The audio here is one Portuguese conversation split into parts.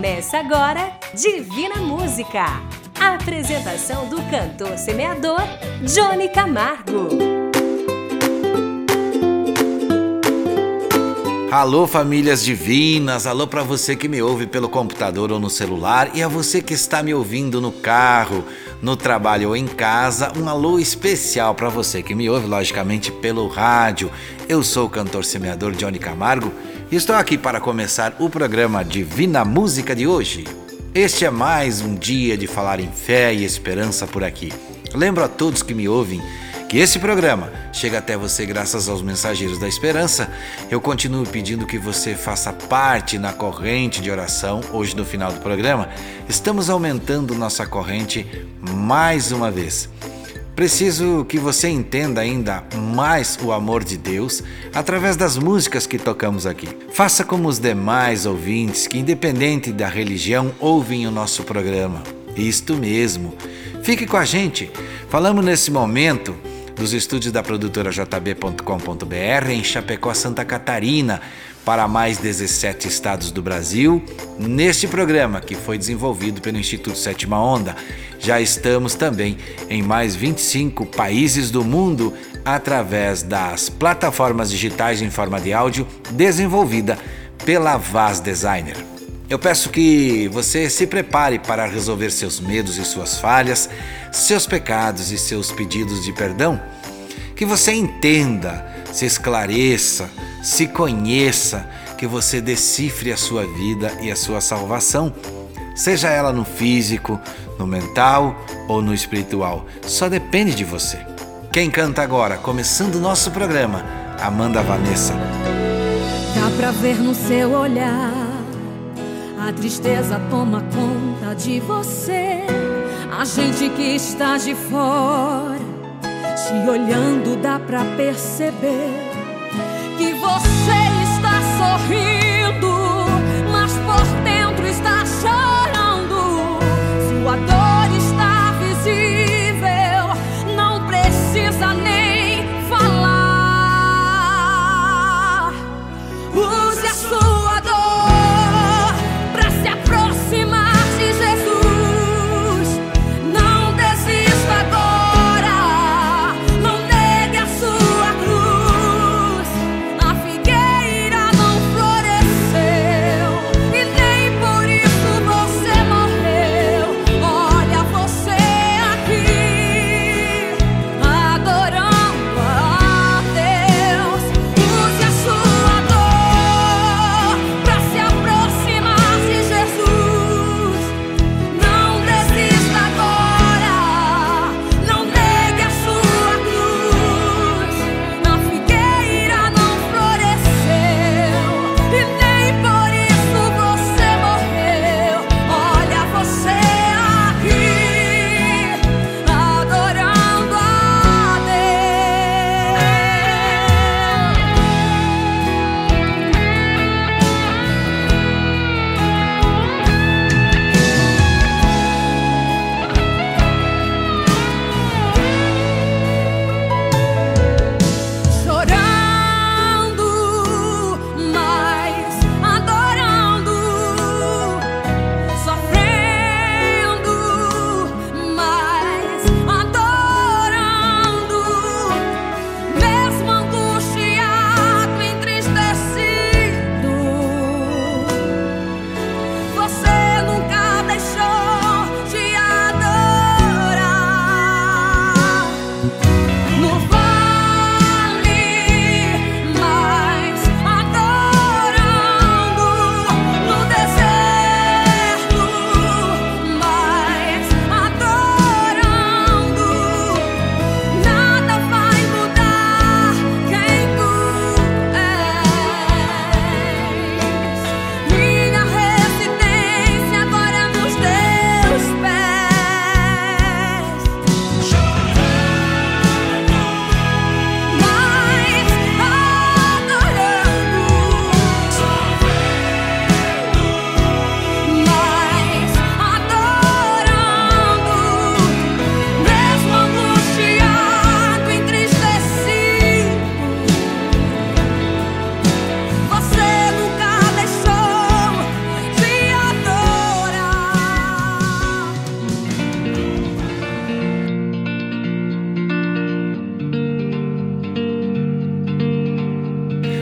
Começa agora Divina Música. A apresentação do cantor semeador Johnny Camargo. Alô famílias divinas, alô para você que me ouve pelo computador ou no celular e a você que está me ouvindo no carro, no trabalho ou em casa, um alô especial para você que me ouve logicamente pelo rádio. Eu sou o cantor semeador Johnny Camargo estou aqui para começar o programa Divina Música de hoje. Este é mais um dia de falar em fé e esperança por aqui. Lembro a todos que me ouvem que esse programa chega até você graças aos mensageiros da esperança. Eu continuo pedindo que você faça parte na corrente de oração. Hoje, no final do programa, estamos aumentando nossa corrente mais uma vez. Preciso que você entenda ainda mais o amor de Deus através das músicas que tocamos aqui. Faça como os demais ouvintes que, independente da religião, ouvem o nosso programa. Isto mesmo. Fique com a gente. Falamos nesse momento dos estúdios da produtora jb.com.br em Chapecó, Santa Catarina, para mais 17 estados do Brasil, neste programa que foi desenvolvido pelo Instituto Sétima Onda. Já estamos também em mais 25 países do mundo através das plataformas digitais em forma de áudio desenvolvida pela Vaz Designer. Eu peço que você se prepare para resolver seus medos e suas falhas, seus pecados e seus pedidos de perdão. Que você entenda, se esclareça, se conheça, que você decifre a sua vida e a sua salvação, seja ela no físico, no mental ou no espiritual. Só depende de você. Quem canta agora, começando o nosso programa, Amanda Vanessa. Dá pra ver no seu olhar, a tristeza toma conta de você. A gente que está de fora, te olhando, dá pra perceber que você está sorrindo,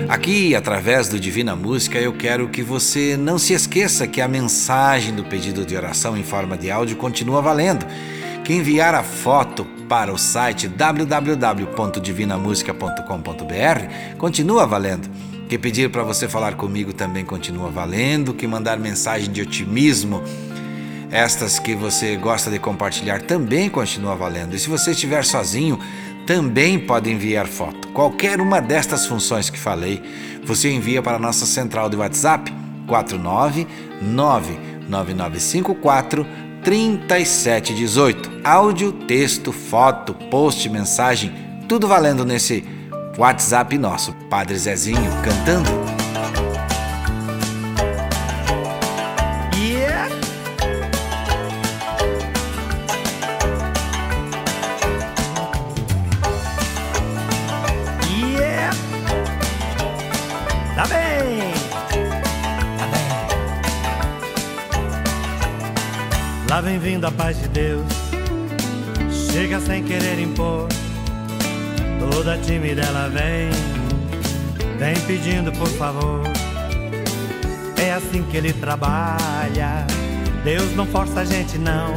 Aqui, através do Divina Música, eu quero que você não se esqueça que a mensagem do pedido de oração em forma de áudio continua valendo. Que enviar a foto para o site www.divinamusica.com.br continua valendo. Que pedir para você falar comigo também continua valendo. Que mandar mensagem de otimismo, estas que você gosta de compartilhar, também continua valendo. E se você estiver sozinho, também pode enviar foto. Qualquer uma destas funções que falei, você envia para a nossa central de WhatsApp 4999954 3718. Áudio, texto, foto, post, mensagem, tudo valendo nesse WhatsApp nosso. Padre Zezinho cantando. Vindo a paz de Deus, chega sem querer impor. Toda tímida ela vem, vem pedindo por favor. É assim que ele trabalha. Deus não força a gente não,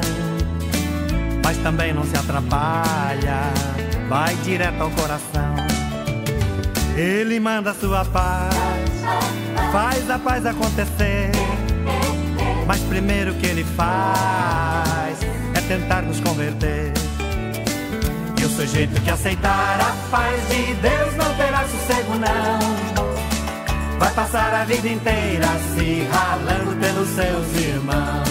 mas também não se atrapalha. Vai direto ao coração. Ele manda a sua paz, faz a paz acontecer. Mas primeiro que ele faz é tentar nos converter. E o sujeito que aceitar a paz de Deus não terá sossego, não. Vai passar a vida inteira se ralando pelos seus irmãos.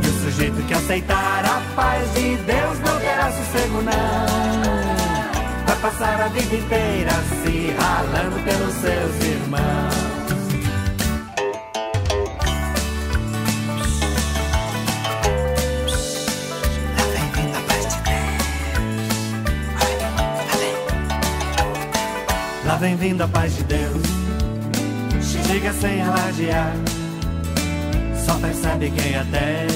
E o sujeito que aceitar a paz de Deus não terá sossego, não. Vai passar a vida inteira se ralando pelos seus irmãos. Vem vindo a paz de Deus. Chega sem alardear, só percebe quem a tem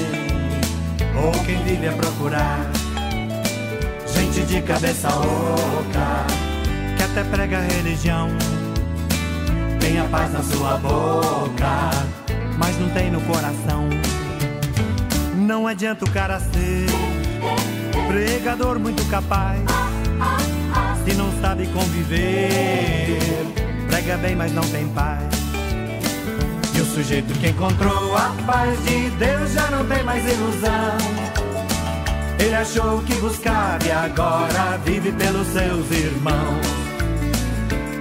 ou quem vive a procurar. Gente de cabeça oca, que até prega religião, tem a paz na sua boca, mas não tem no coração. Não adianta o cara ser pregador muito capaz se não sabe conviver. Prega bem, mas não tem paz. E o sujeito que encontrou a paz de Deus já não tem mais ilusão. Ele achou que buscava e agora vive pelos seus irmãos.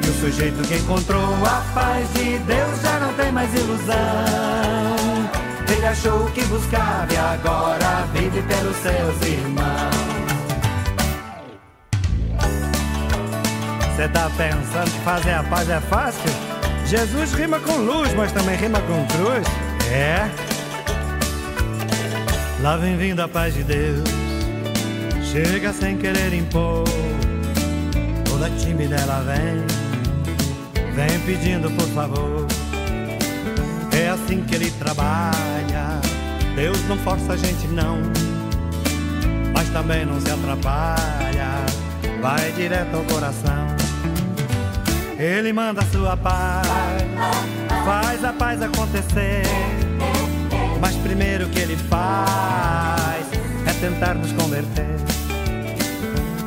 E o sujeito que encontrou a paz de Deus já não tem mais ilusão. Ele achou que buscava e agora vive pelos seus irmãos. Você tá pensando que fazer a paz é fácil? Jesus rima com luz, mas também rima com cruz. É. Lá vem vindo a paz de Deus. Chega sem querer impor. Toda tímida ela vem. Vem pedindo por favor. É assim que ele trabalha. Deus não força a gente não. Mas também não se atrapalha. Vai direto ao coração. Ele manda a sua paz, faz a paz acontecer. Mas primeiro que ele faz é tentar nos converter.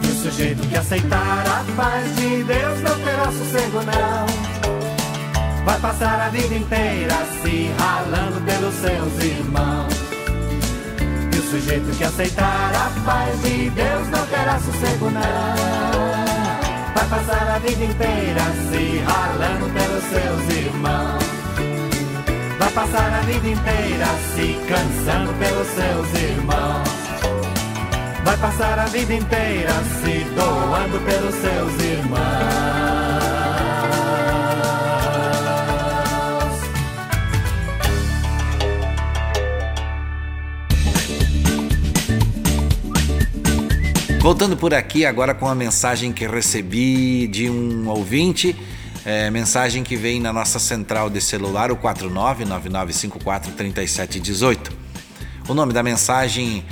E o sujeito que aceitar a paz de Deus não terá sossego, não. Vai passar a vida inteira se ralando pelos seus irmãos. E o sujeito que aceitar a paz de Deus não terá sossego, não. Passar a vida inteira se ralando pelos seus irmãos. Vai passar a vida inteira se cansando pelos seus irmãos. Vai passar a vida inteira se doando pelos seus irmãos. Voltando por aqui agora com a mensagem que recebi de um ouvinte, é, mensagem que vem na nossa central de celular, o 4999543718. O nome da mensagem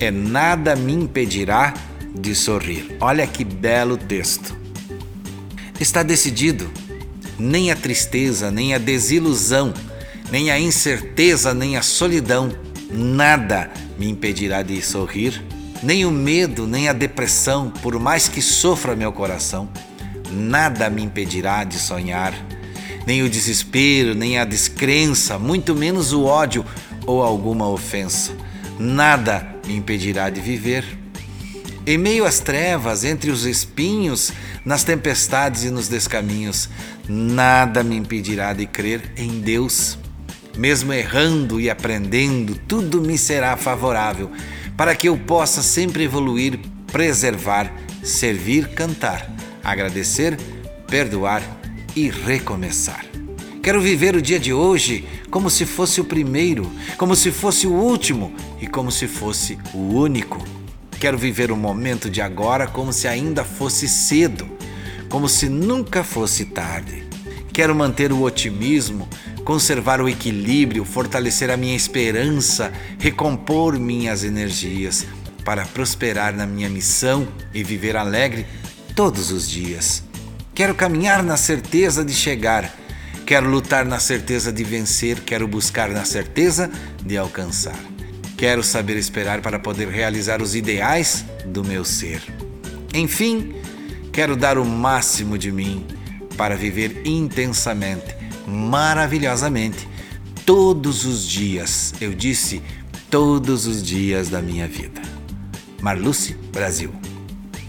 é Nada me impedirá de sorrir. Olha que belo texto. Está decidido nem a tristeza, nem a desilusão, nem a incerteza, nem a solidão, nada me impedirá de sorrir, nem o medo, nem a depressão, por mais que sofra meu coração, nada me impedirá de sonhar, nem o desespero, nem a descrença, muito menos o ódio ou alguma ofensa, nada me impedirá de viver. Em meio às trevas, entre os espinhos, nas tempestades e nos descaminhos, nada me impedirá de crer em Deus. Mesmo errando e aprendendo, tudo me será favorável, para que eu possa sempre evoluir, preservar, servir, cantar, agradecer, perdoar e recomeçar. Quero viver o dia de hoje como se fosse o primeiro, como se fosse o último e como se fosse o único. Quero viver o momento de agora como se ainda fosse cedo, como se nunca fosse tarde. Quero manter o otimismo, conservar o equilíbrio, fortalecer a minha esperança, recompor minhas energias para prosperar na minha missão e viver alegre todos os dias. Quero caminhar na certeza de chegar Quero lutar na certeza de vencer, quero buscar na certeza de alcançar. Quero saber esperar para poder realizar os ideais do meu ser. Enfim, quero dar o máximo de mim para viver intensamente, maravilhosamente, todos os dias. Eu disse todos os dias da minha vida. Marluce, Brasil.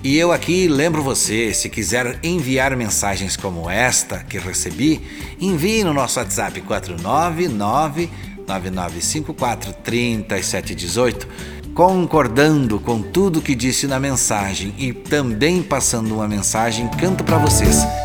E eu aqui lembro você, se quiser enviar mensagens como esta que recebi, envie no nosso WhatsApp 499 9954 3718, concordando com tudo que disse na mensagem e também passando uma mensagem, canto para vocês.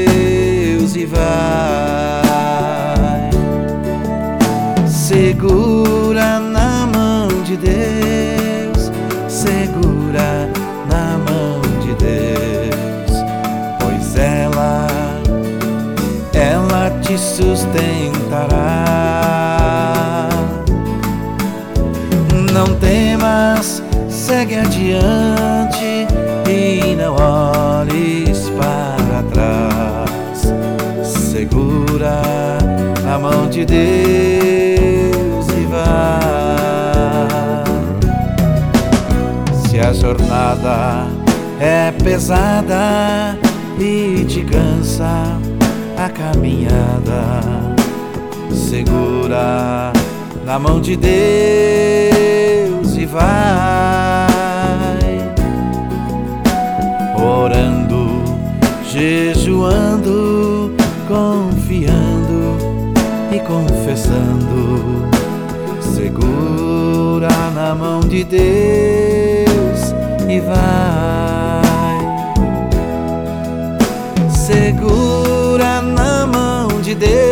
vai. Segura na mão de Deus, segura na mão de Deus, pois ela, ela te sustentará. Não temas, segue adiante mão de Deus e vai a jornada é pesada e te cansa a caminhada. Segura na mão de Deus e vai orando, jejuando, confiando e confessando. Segura na mão de Deus e vai. Segura na mão de Deus,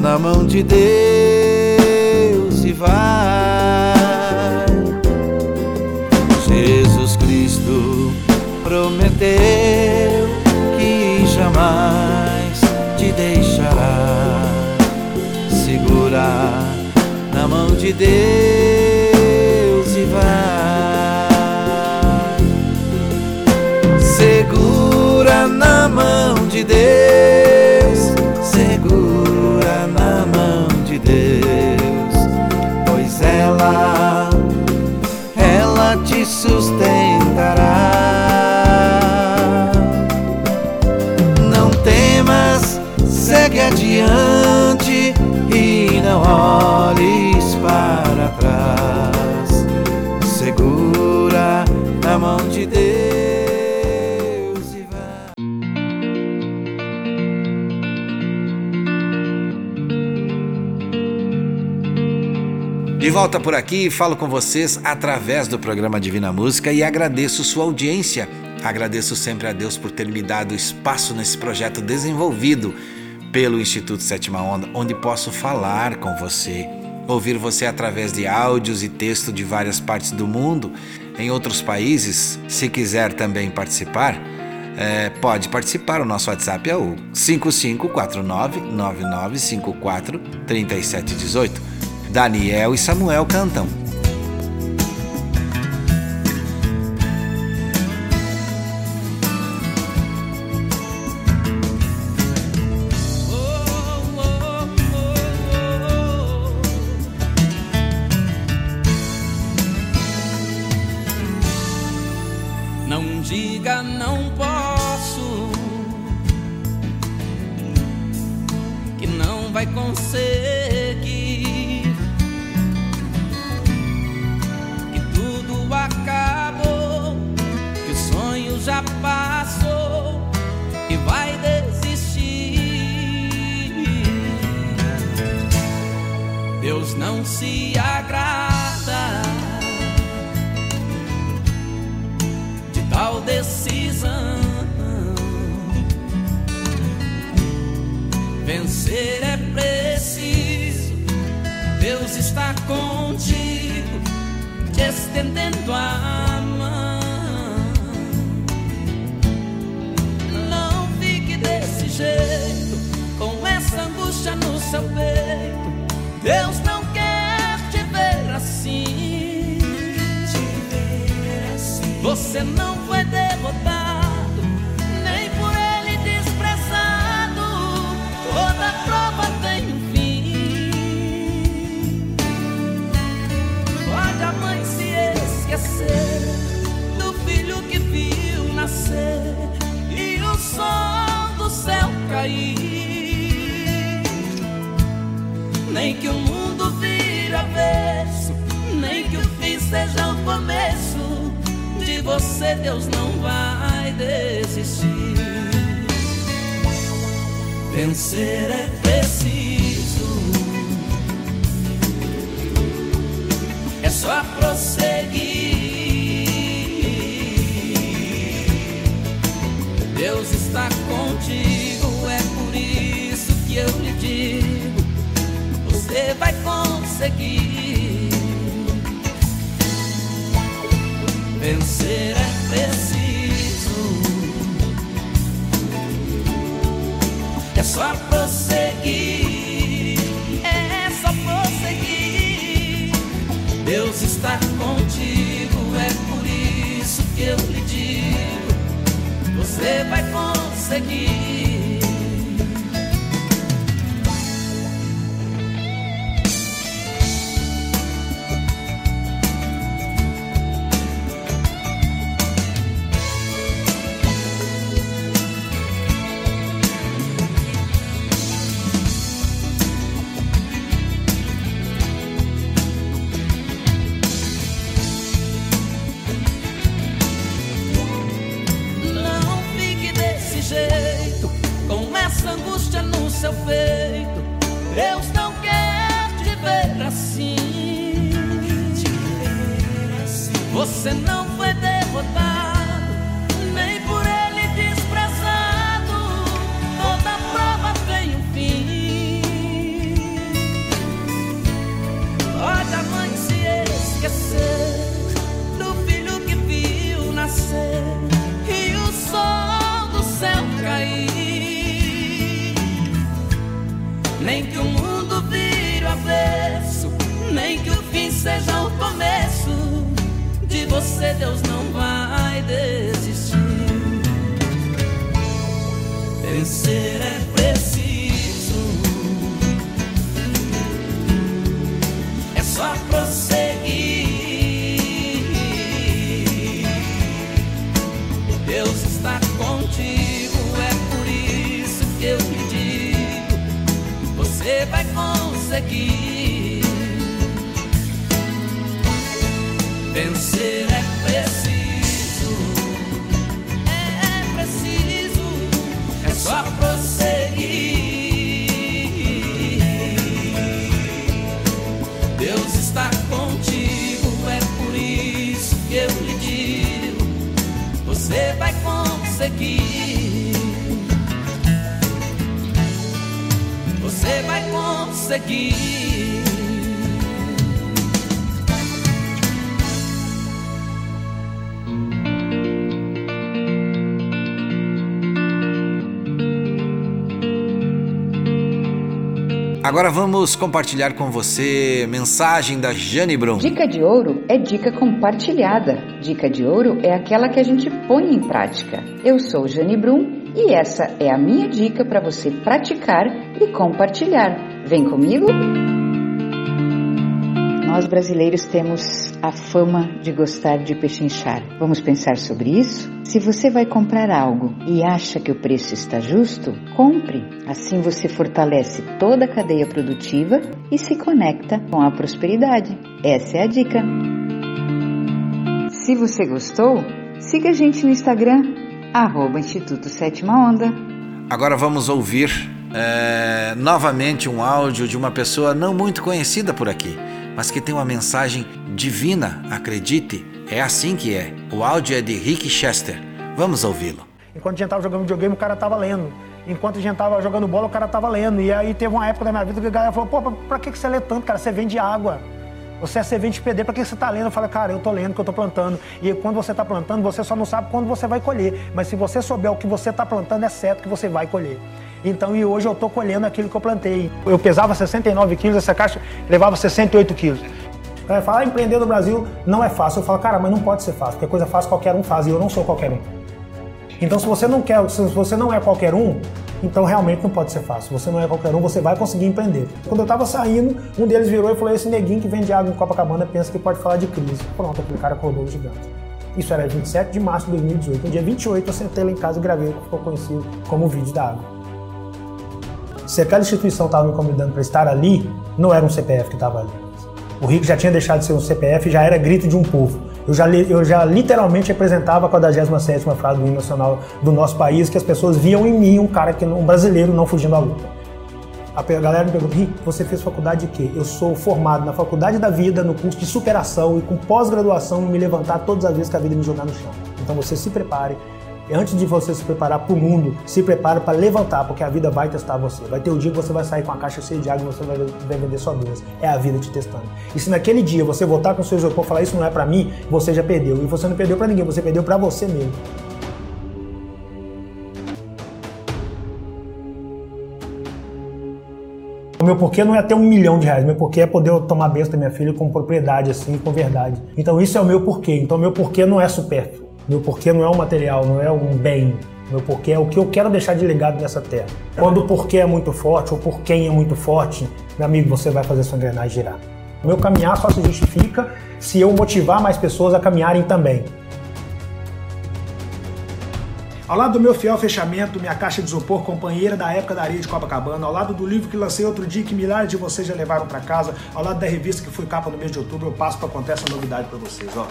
na mão de Deus e vai. Jesus Cristo prometeu que jamais te deixará. Segura na mão de Deus sustentará. Não temas, segue adiante e não olhes para trás. Segura a mão de Deus volta por aqui, falo com vocês através do programa Divina Música e agradeço sua audiência. Agradeço sempre a Deus por ter me dado espaço nesse projeto desenvolvido pelo Instituto Sétima Onda, onde posso falar com você, ouvir você através de áudios e texto de várias partes do mundo, em outros países. Se quiser também participar, é, pode participar. O nosso WhatsApp é o 5549 9954 3718. Daniel e Samuel cantam. Deus não quer te ver assim. Você não foi derrotado, nem por ele desprezado. Toda prova tem um fim. Pode a mãe se esquecer do filho que viu nascer e o sol do céu cair. Nem que o mundo vire avesso, nem que o fim seja o começo. De você Deus não vai desistir. Vencer é preciso, é só prosseguir. Deus está contigo, conseguir. Vencer é preciso, é só prosseguir, é só prosseguir. Deus está contigo, é por isso que eu lhe digo: você vai conseguir. Conseguir. Você vai conseguir. Agora vamos compartilhar com você mensagem da Jane Brum. Dica de ouro é dica compartilhada. Dica de ouro é aquela que a gente põe em prática. Eu sou Jane Brum e essa é a minha dica para você praticar e compartilhar. Vem comigo? Nós brasileiros temos a fama de gostar de pechinchar. Vamos pensar sobre isso? Se você vai comprar algo e acha que o preço está justo, compre. Assim você fortalece toda a cadeia produtiva e se conecta com a prosperidade. Essa é a dica. Se você gostou, siga a gente no Instagram, arroba Instituto Sétima Onda. Agora vamos ouvir é, novamente um áudio de uma pessoa não muito conhecida por aqui, mas que tem uma mensagem divina, acredite. É assim que é. O áudio é de Rick Chester. Vamos ouvi-lo. Enquanto a gente tava jogando videogame, o cara tava lendo. Enquanto a gente tava jogando bola, o cara tava lendo. E aí teve uma época da minha vida que a galera falou, pô, pra, pra que você lê tanto, cara? Você vende água. Você é servente de pedreiro, pra que você tá lendo? Eu falo, cara, eu tô lendo que eu tô plantando. E quando você tá plantando, você só não sabe quando você vai colher. Mas se você souber o que você tá plantando, é certo que você vai colher. Então, e hoje eu tô colhendo aquilo que eu plantei. Eu pesava 69 quilos, essa caixa levava 68 quilos. Aí fala, ah, empreender no Brasil não é fácil. Eu falo, cara, mas não pode ser fácil, porque coisa fácil qualquer um faz, e eu não sou qualquer um. Então, se você não quer, se você não é qualquer um, então realmente não pode ser fácil. Você não é qualquer um, você vai conseguir empreender. Quando eu tava saindo, um deles virou e falou: Esse neguinho que vende água em Copacabana pensa que pode falar de crise. Pronto, aquele cara acordou gigante. Isso era 27 de março de 2018. No dia 28, eu sentei lá em casa e gravei o que ficou conhecido como o vídeo da água. Se aquela instituição estava me convidando para estar ali, não era um CPF que estava ali. O Rico já tinha deixado de ser um CPF, já era grito de um povo. Eu já, eu já literalmente representava a 47 frase do hino nacional do nosso país, que as pessoas viam em mim um cara, que, um brasileiro não fugindo à luta. A galera me perguntou, Rick, você fez faculdade de quê? Eu sou formado na faculdade da vida, no curso de superação e com pós-graduação me levantar todas as vezes que a vida me jogar no chão. Então você se prepare, antes de você se preparar para o mundo, se prepare para levantar, porque a vida vai testar você. Vai ter o dia que você vai sair com a caixa cheia de água e você vai, vender sua doença. É a vida te testando. E se naquele dia você voltar com o seu isopor e falar isso não é para mim, você já perdeu. E você não perdeu para ninguém, você perdeu para você mesmo. O meu porquê não é ter um milhão de reais, meu porquê é poder tomar besta da minha filha com propriedade, assim, com verdade. Então isso é o meu porquê. Então meu porquê não é supérfluo. Meu porquê não é um material, não é um bem. Meu porquê é o que eu quero deixar de legado nessa terra. Quando o porquê é muito forte, ou por quem é muito forte, meu amigo, você vai fazer sua engrenagem girar. O meu caminhar só se justifica se eu motivar mais pessoas a caminharem também. Ao lado do meu fiel fechamento, minha caixa de isopor, companheira da época da areia de Copacabana, ao lado do livro que lancei outro dia que milhares de vocês já levaram para casa, ao lado da revista que foi capa no mês de outubro, eu passo para contar essa novidade para vocês. Ó.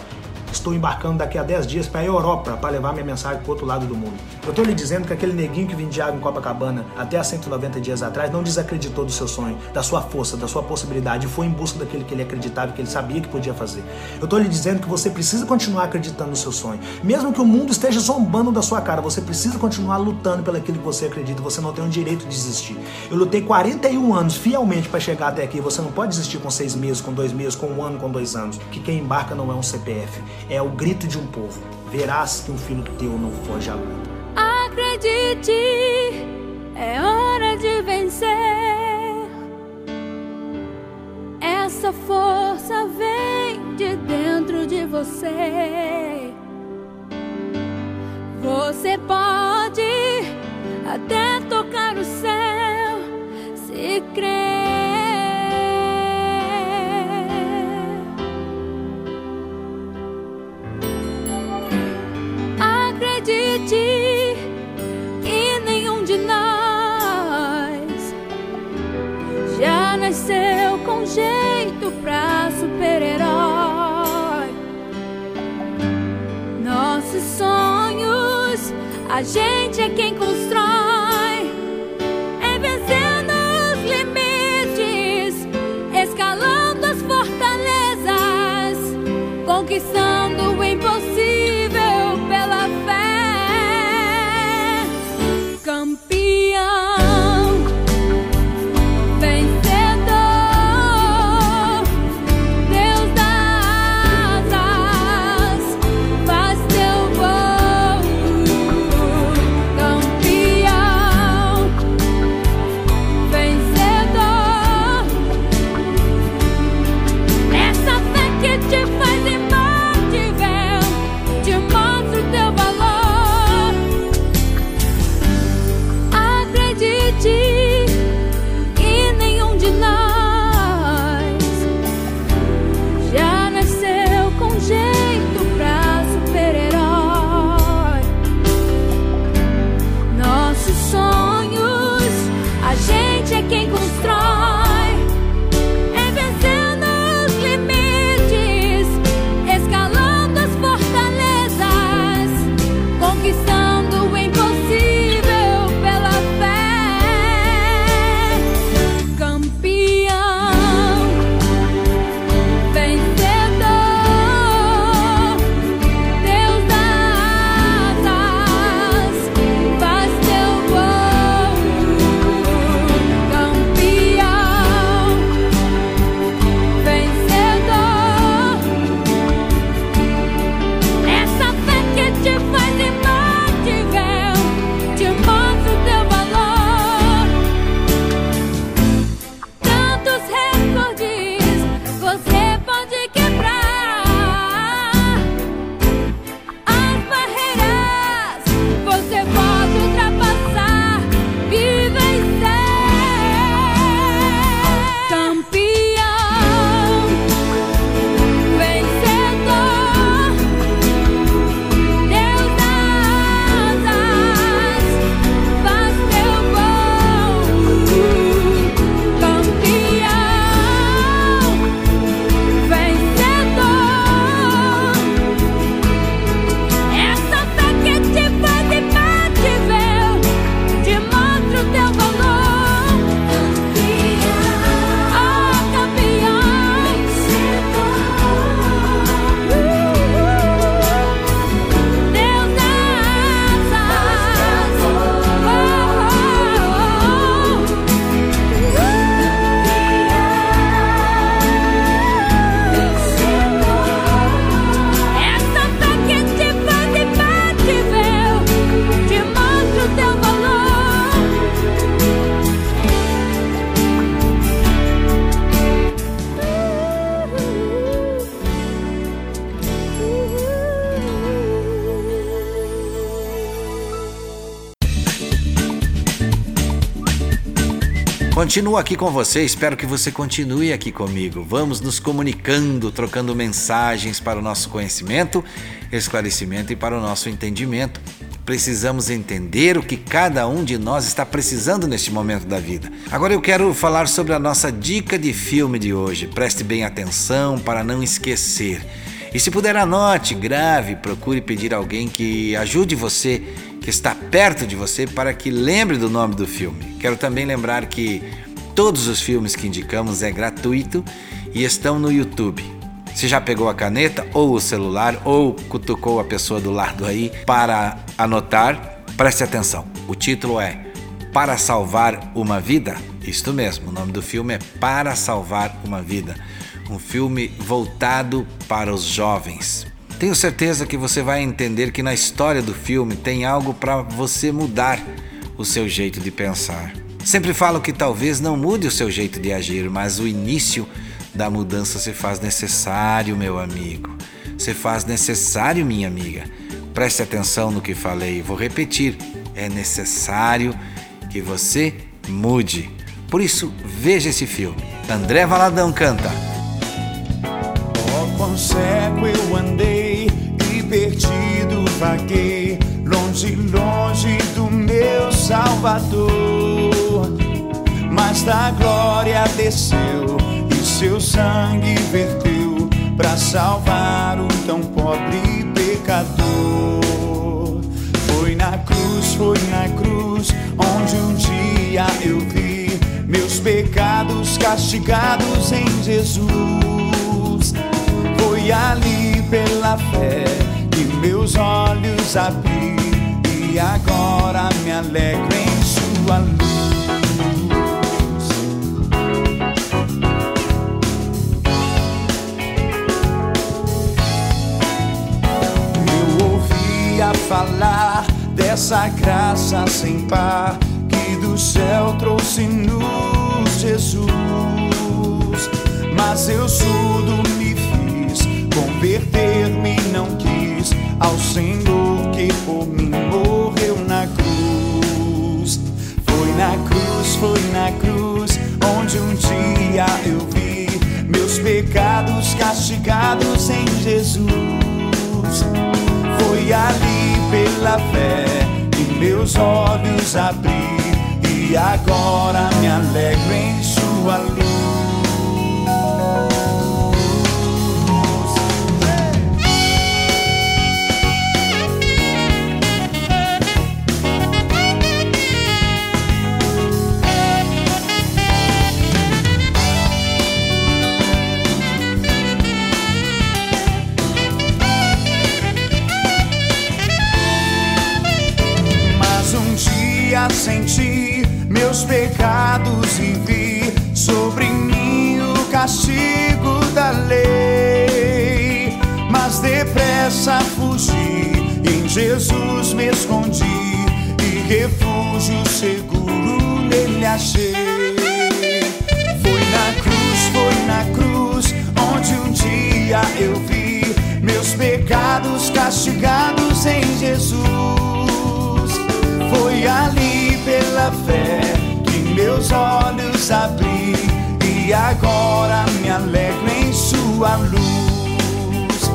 Estou embarcando daqui a 10 dias para a Europa para levar minha mensagem para o outro lado do mundo. Eu estou lhe dizendo que aquele neguinho que vendia água em Copacabana até há 190 dias atrás não desacreditou do seu sonho, da sua força, da sua possibilidade e foi em busca daquilo que ele acreditava, que ele sabia que podia fazer. Eu estou lhe dizendo que você precisa continuar acreditando no seu sonho. Mesmo que o mundo esteja zombando da sua cara, você precisa continuar lutando pelo que você acredita. Você não tem o direito de desistir. Eu lutei 41 anos fielmente para chegar até aqui. Você não pode desistir com seis meses, com dois meses, com um ano, com dois anos. Que quem embarca não é um CPF é o grito de um povo. Verás que um filho teu não foge à luta. Acredite, é hora de vencer. Essa força vem de dentro de você. Você pode até tocar o céu se crer. de ti que nenhum de nós já nasceu com jeito pra super-herói. Nossos sonhos, a gente é quem constrói. Continuo aqui com você, espero que você continue aqui comigo. Vamos nos comunicando, trocando mensagens para o nosso conhecimento, esclarecimento e para o nosso entendimento. Precisamos entender o que cada um de nós está precisando neste momento da vida. Agora eu quero falar sobre a nossa dica de filme de hoje. Preste bem atenção para não esquecer. E se puder, anote, grave, procure pedir alguém que ajude você, que está perto de você, para que lembre do nome do filme. Quero também lembrar que todos os filmes que indicamos é gratuito e estão no YouTube. Você já pegou a caneta ou o celular ou cutucou a pessoa do lado aí para anotar? Preste atenção. O título é Para Salvar uma Vida. Isto mesmo, o nome do filme é Para Salvar uma Vida. Um filme voltado para os jovens. Tenho certeza que você vai entender que na história do filme tem algo para você mudar o seu jeito de pensar. Sempre falo que talvez não mude o seu jeito de agir, mas o início da mudança se faz necessário, meu amigo. Se faz necessário, minha amiga. Preste atenção no que falei, vou repetir. É necessário que você mude. Por isso, veja esse filme. André Valadão canta. Oh, vaguei, longe, longe do meu Salvador. Mas da glória desceu e seu sangue verteu para salvar o tão pobre pecador. Foi na cruz foi na cruz onde um dia eu vi meus pecados castigados em Jesus. Foi ali pela fé que meus olhos abri e agora me alegro em sua luz. Eu ouvia falar dessa graça sem par que do céu trouxe-nos Jesus. Mas eu surdo me fiz, converter-me não quis ao Senhor que por mim morreu na cruz. Foi na cruz, foi na cruz, onde um dia eu vi meus pecados castigados em Jesus. Foi ali pela fé que meus olhos abri e agora me alegro em sua luz. Senti meus pecados e vi sobre mim o castigo da lei. Mas depressa fugi, em Jesus me escondi e refúgio seguro nele achei. Foi na cruz, foi na cruz, onde um dia eu vi meus pecados castigados em Jesus. Foi ali pela fé que meus olhos abri e agora me alegro em sua luz.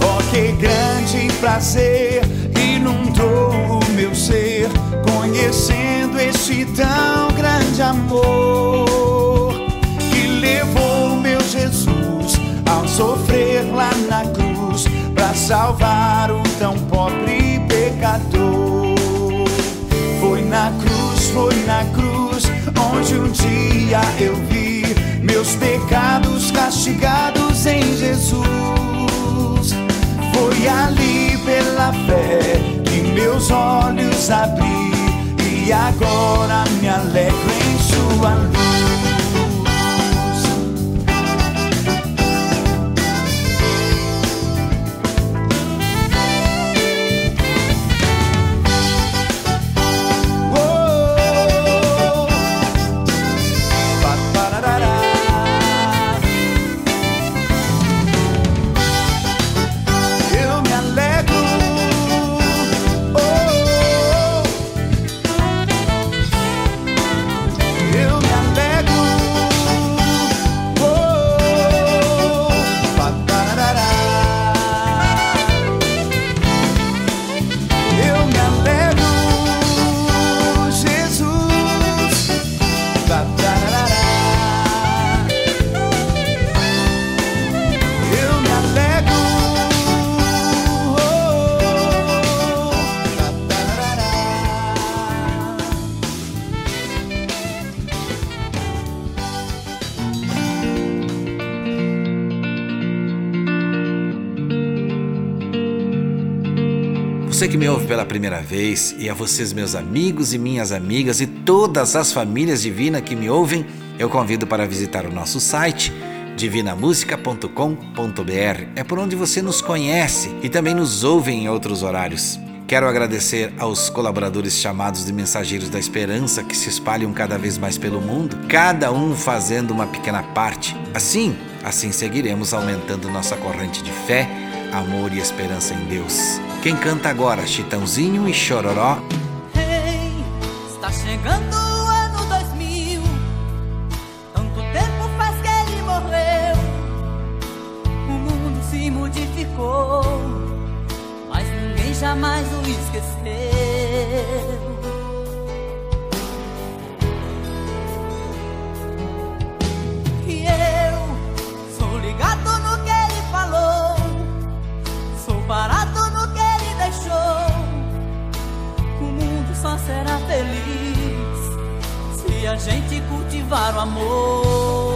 Oh, que grande prazer inundou o meu ser, conhecendo este tão grande amor que levou meu Jesus ao sofrer lá na cruz para salvar castigados em Jesus. Foi ali pela fé que meus olhos abri e agora me alegro em sua luz. Você que me ouve pela primeira vez, e a vocês, meus amigos e minhas amigas, e todas as famílias divinas que me ouvem, eu convido para visitar o nosso site divinamusica.com.br. É por onde você nos conhece e também nos ouve em outros horários. Quero agradecer aos colaboradores chamados de Mensageiros da Esperança que se espalham cada vez mais pelo mundo, cada um fazendo uma pequena parte. Assim, assim seguiremos aumentando nossa corrente de fé, amor e esperança em Deus. Quem canta agora, Chitãozinho e Chororó, Ei, está chegando o ano 2000. Tanto tempo faz que ele morreu. O mundo se modificou, mas ninguém jamais o esqueceu. a gente cultivar o amor.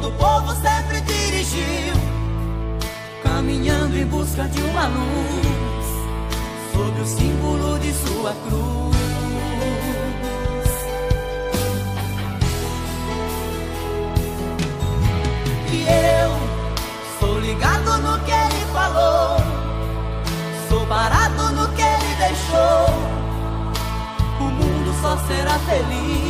Todo o povo sempre dirigiu, caminhando em busca de uma luz, sob o símbolo de sua cruz. E eu sou ligado no que ele falou, sou parado no que ele deixou. O mundo só será feliz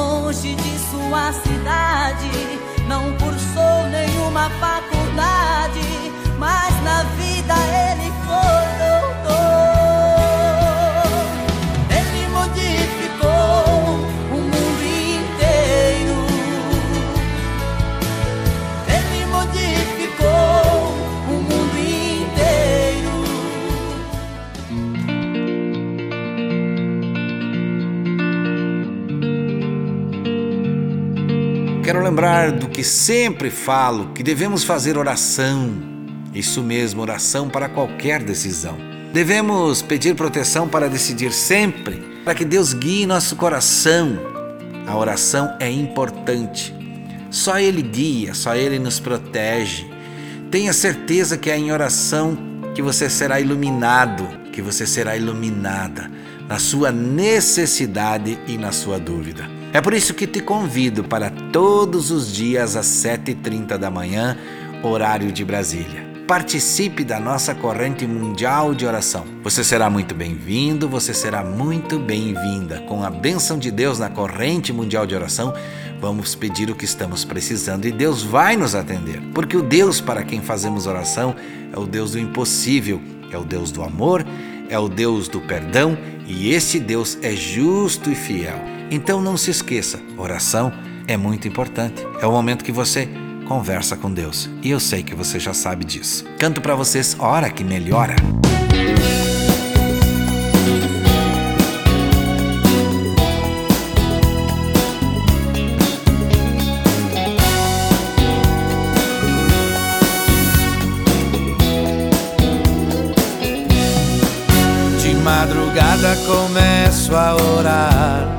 Longe de sua cidade. Não cursou nenhuma faculdade, mas na vida ele lembrar do que sempre falo, que devemos fazer oração. Isso mesmo, oração para qualquer decisão. Devemos pedir proteção para decidir sempre, para que Deus guie nosso coração. A oração é importante. Só Ele guia, só Ele nos protege. Tenha certeza que é em oração que você será iluminado, que você será iluminada na sua necessidade e na sua dúvida. É por isso que te convido para todos os dias às 7h30 da manhã, horário de Brasília. Participe da nossa corrente mundial de oração. Você será muito bem-vindo, você será muito bem-vinda. Com a bênção de Deus na corrente mundial de oração, vamos pedir o que estamos precisando e Deus vai nos atender. Porque o Deus para quem fazemos oração é o Deus do impossível, é o Deus do amor, é o Deus do perdão e esse Deus é justo e fiel. Então não se esqueça, oração é muito importante. É o momento que você conversa com Deus. E eu sei que você já sabe disso. Canto para vocês Hora que Melhora. De madrugada começo a orar,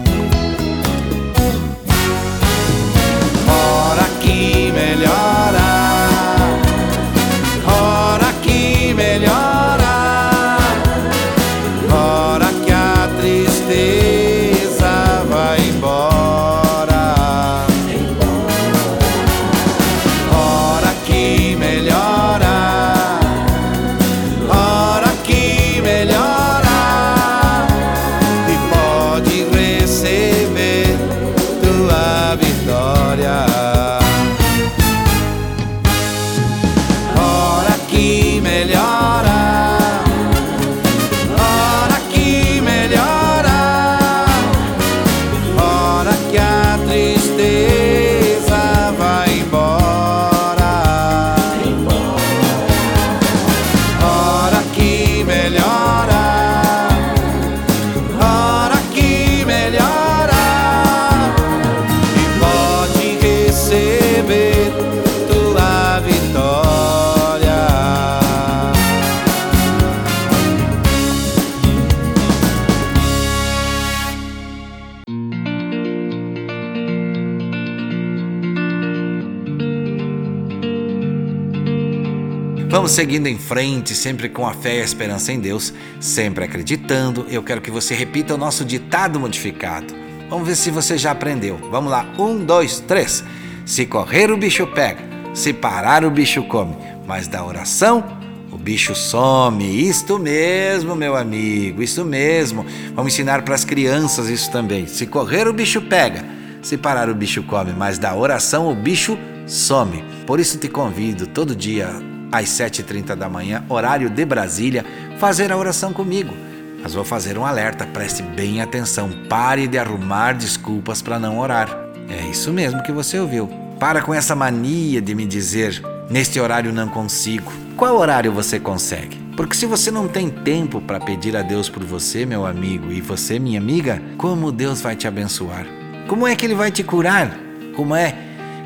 Seguindo em frente, sempre com a fé e a esperança em Deus, sempre acreditando. Eu quero que você repita o nosso ditado modificado. Vamos ver se você já aprendeu. Vamos lá, um, dois, três. Se correr, o bicho pega. Se parar, o bicho come. Mas da oração, o bicho some. Isto mesmo, meu amigo, isso mesmo. Vamos ensinar para as crianças isso também. Se correr, o bicho pega. Se parar, o bicho come. Mas da oração, o bicho some. Por isso te convido todo dia às 7h30 da manhã, horário de Brasília, fazer a oração comigo. Mas vou fazer um alerta, preste bem atenção, pare de arrumar desculpas para não orar. É isso mesmo que você ouviu. Para com essa mania de me dizer, neste horário não consigo. Qual horário você consegue? Porque se você não tem tempo para pedir a Deus por você, meu amigo, e você, minha amiga, como Deus vai te abençoar? Como é que Ele vai te curar? Como é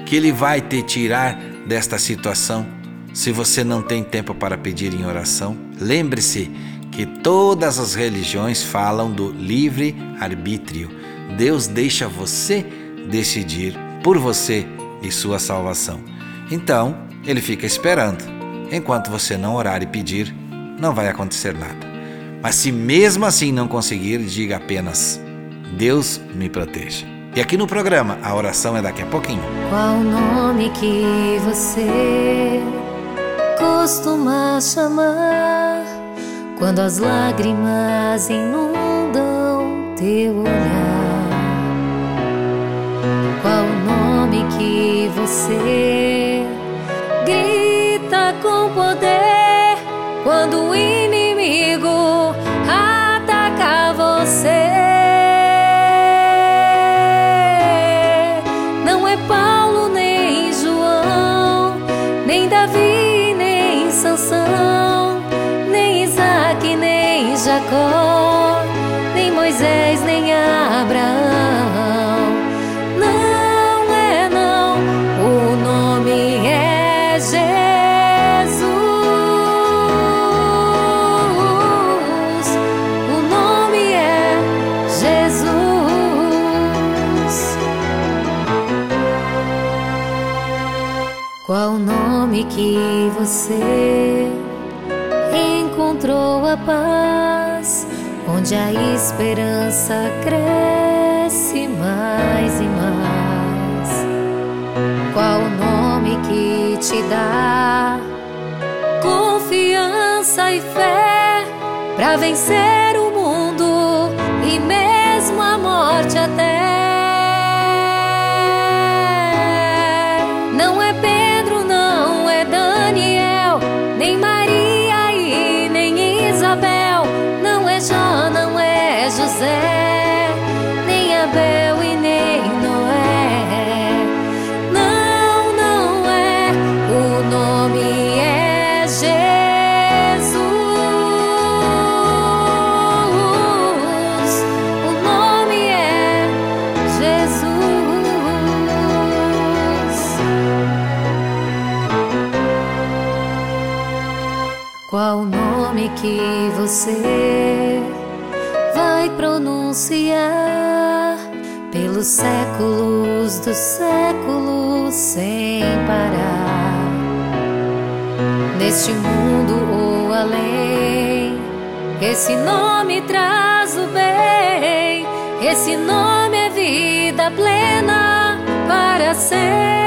que Ele vai te tirar desta situação? Se você não tem tempo para pedir em oração, lembre-se que todas as religiões falam do livre arbítrio. Deus deixa você decidir por você e sua salvação. Então, ele fica esperando. Enquanto você não orar e pedir, não vai acontecer nada. Mas se mesmo assim não conseguir, diga apenas: Deus me proteja. E aqui no programa, a oração é daqui a pouquinho. Qual o nome que você costuma chamar quando as lágrimas inundam teu olhar? Qual o nome que você grita com poder que você encontrou a paz, onde a esperança cresce mais e mais? Qual o nome que te dá confiança e fé para vencer pelos séculos dos séculos sem parar. Neste mundo ou além, esse nome traz o bem, esse nome é vida plena para sempre.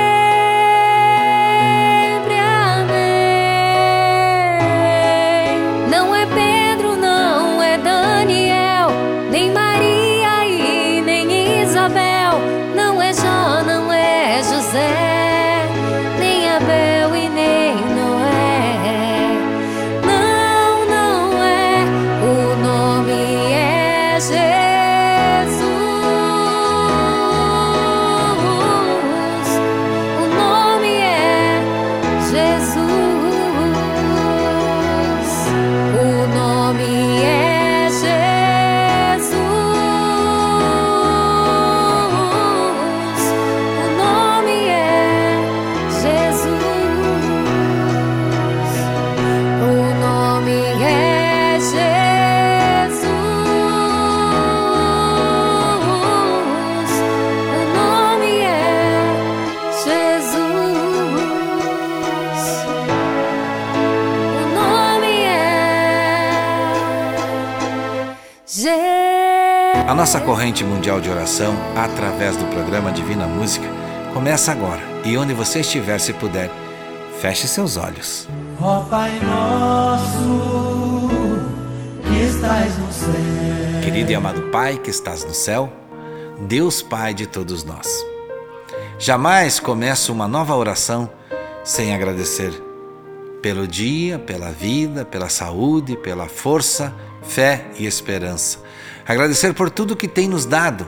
Corrente mundial de oração, através do programa Divina Música, começa agora. E onde você estiver, se puder, feche seus olhos. Ó Pai nosso, que estás no céu. Querido e amado Pai que estás no céu, Deus Pai de todos nós. Jamais começo uma nova oração sem agradecer pelo dia, pela vida, pela saúde, pela força, fé e esperança. Agradecer por tudo que tem nos dado,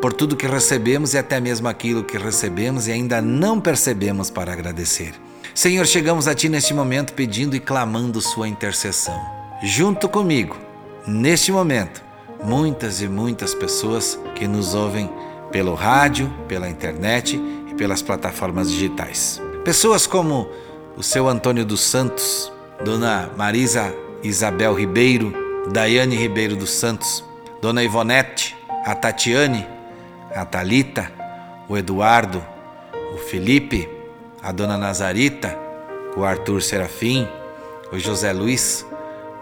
por tudo que recebemos e até mesmo aquilo que recebemos e ainda não percebemos para agradecer. Senhor, chegamos a Ti neste momento pedindo e clamando Sua intercessão. Junto comigo, neste momento, muitas e muitas pessoas que nos ouvem pelo rádio, pela internet e pelas plataformas digitais. Pessoas como o seu Antônio dos Santos, Dona Marisa Isabel Ribeiro, Daiane Ribeiro dos Santos, Dona Ivonete, a Tatiane, a Talita, o Eduardo, o Felipe, a Dona Nazarita, o Arthur Serafim, o José Luiz,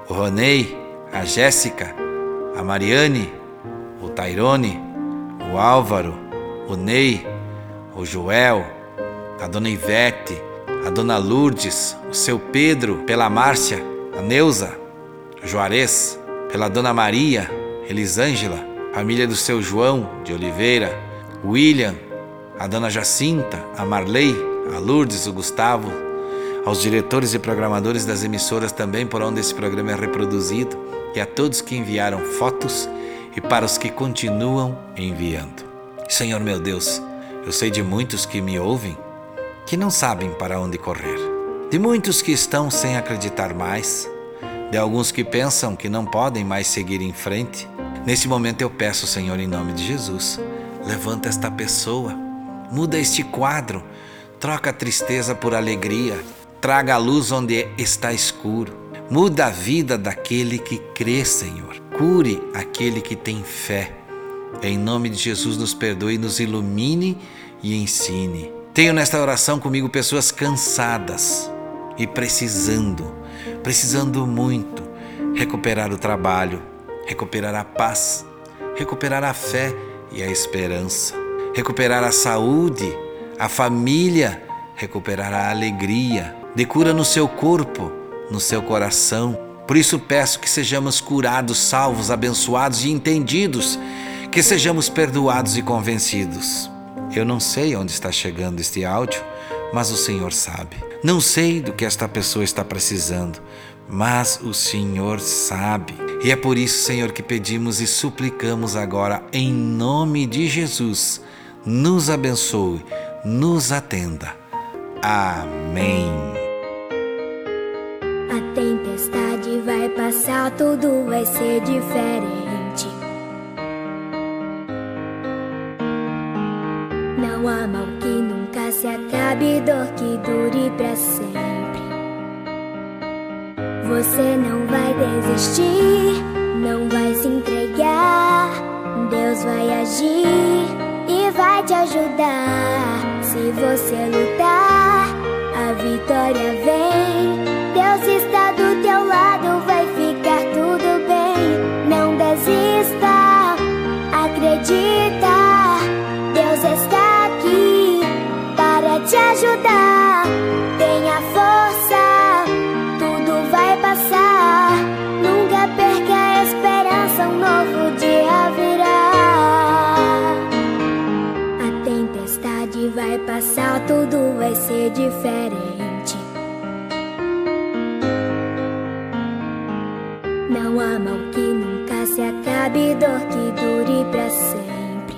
o Ronei, a Jéssica, a Mariane, o Tairone, o Álvaro, o Ney, o Joel, a Dona Ivete, a Dona Lourdes, o seu Pedro, pela Márcia, a Neuza, Juarez, pela Dona Maria, Elisângela, família do seu João de Oliveira, William, a Dona Jacinta, a Marley, a Lourdes, o Gustavo, aos diretores e programadores das emissoras também por onde esse programa é reproduzido e a todos que enviaram fotos e para os que continuam enviando. Senhor meu Deus, eu sei de muitos que me ouvem que não sabem para onde correr, de muitos que estão sem acreditar mais, de alguns que pensam que não podem mais seguir em frente. Nesse momento eu peço, Senhor, em nome de Jesus, levanta esta pessoa, muda este quadro, troca a tristeza por alegria, traga a luz onde está escuro, muda a vida daquele que crê, Senhor, cure aquele que tem fé. Em nome de Jesus, nos perdoe, nos ilumine e ensine. Tenho nesta oração comigo pessoas cansadas e precisando, precisando muito recuperar o trabalho, recuperar a paz, recuperar a fé e a esperança, recuperar a saúde, a família, recuperar a alegria, de cura no seu corpo, no seu coração. Por isso peço que sejamos curados, salvos, abençoados e entendidos, que sejamos perdoados e convencidos. Eu não sei onde está chegando este áudio, mas o Senhor sabe. Não sei do que esta pessoa está precisando, mas o Senhor sabe. E é por isso, Senhor, que pedimos e suplicamos agora, em nome de Jesus, nos abençoe, nos atenda. Amém. A tempestade vai passar, tudo vai ser diferente. Não há mal que nunca se acabe, dor que dure pra sempre. Você não vai desistir, não vai se entregar. Deus vai agir e vai te ajudar. Se você lutar, a vitória vem. Deus está vai ser diferente. Não há mal que nunca se acabe, dor que dure pra sempre.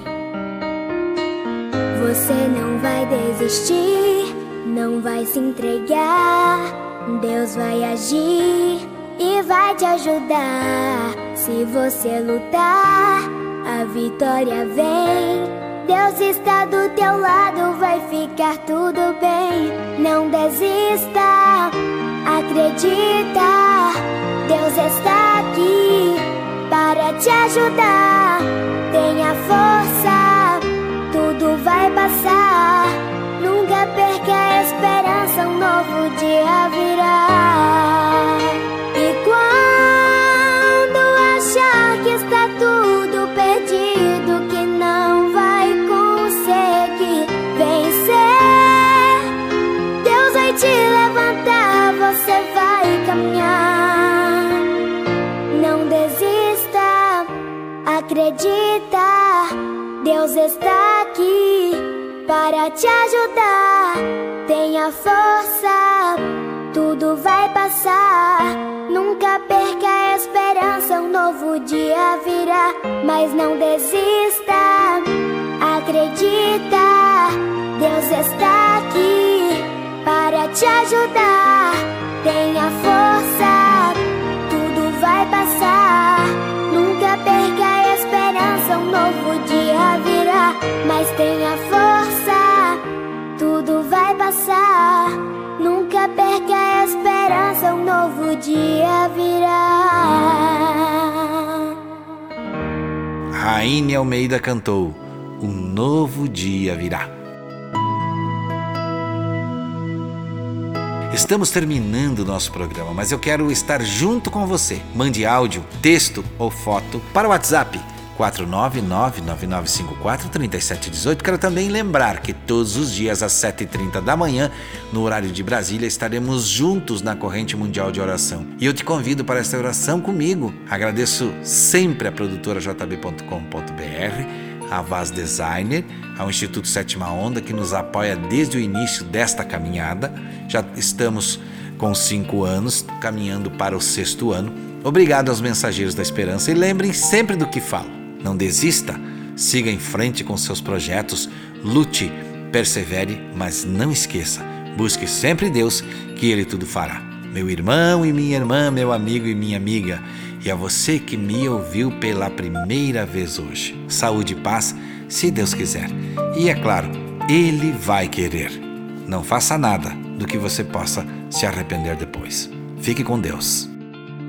Você não vai desistir, não vai se entregar. Deus vai agir e vai te ajudar. Se você lutar, a vitória vem. Deus está do teu lado, vai ficar bem. Não desista, acredita. Deus está aqui para te ajudar. Tenha força, tudo vai passar. Nunca perca a esperança, um novo dia virá. E quando acredita. Deus está aqui para te ajudar. Tenha força, tudo vai passar. Nunca perca a esperança, um novo dia virá. Mas não desista, acredita. Deus está aqui para te ajudar. Tenha força, Raine Almeida cantou Um Novo Dia Virá. Estamos terminando o nosso programa, mas eu quero estar junto com você. Mande áudio, texto ou foto para o WhatsApp 499-9954-3718. Quero também lembrar que todos os dias às 7h30 da manhã, no horário de Brasília, estaremos juntos na corrente mundial de oração. E eu te convido para esta oração comigo. Agradeço sempre a produtora jb.com.br, a Vaz Designer, ao Instituto Sétima Onda, que nos apoia desde o início desta caminhada. Já estamos com cinco anos, caminhando para o sexto ano. Obrigado aos mensageiros da esperança e lembrem sempre do que falo. Não desista, siga em frente com seus projetos, lute, persevere, mas não esqueça, busque sempre Deus, que Ele tudo fará. Meu irmão e minha irmã, meu amigo e minha amiga, e a você que me ouviu pela primeira vez hoje. Saúde e paz, se Deus quiser. E é claro, Ele vai querer. Não faça nada do que você possa se arrepender depois. Fique com Deus.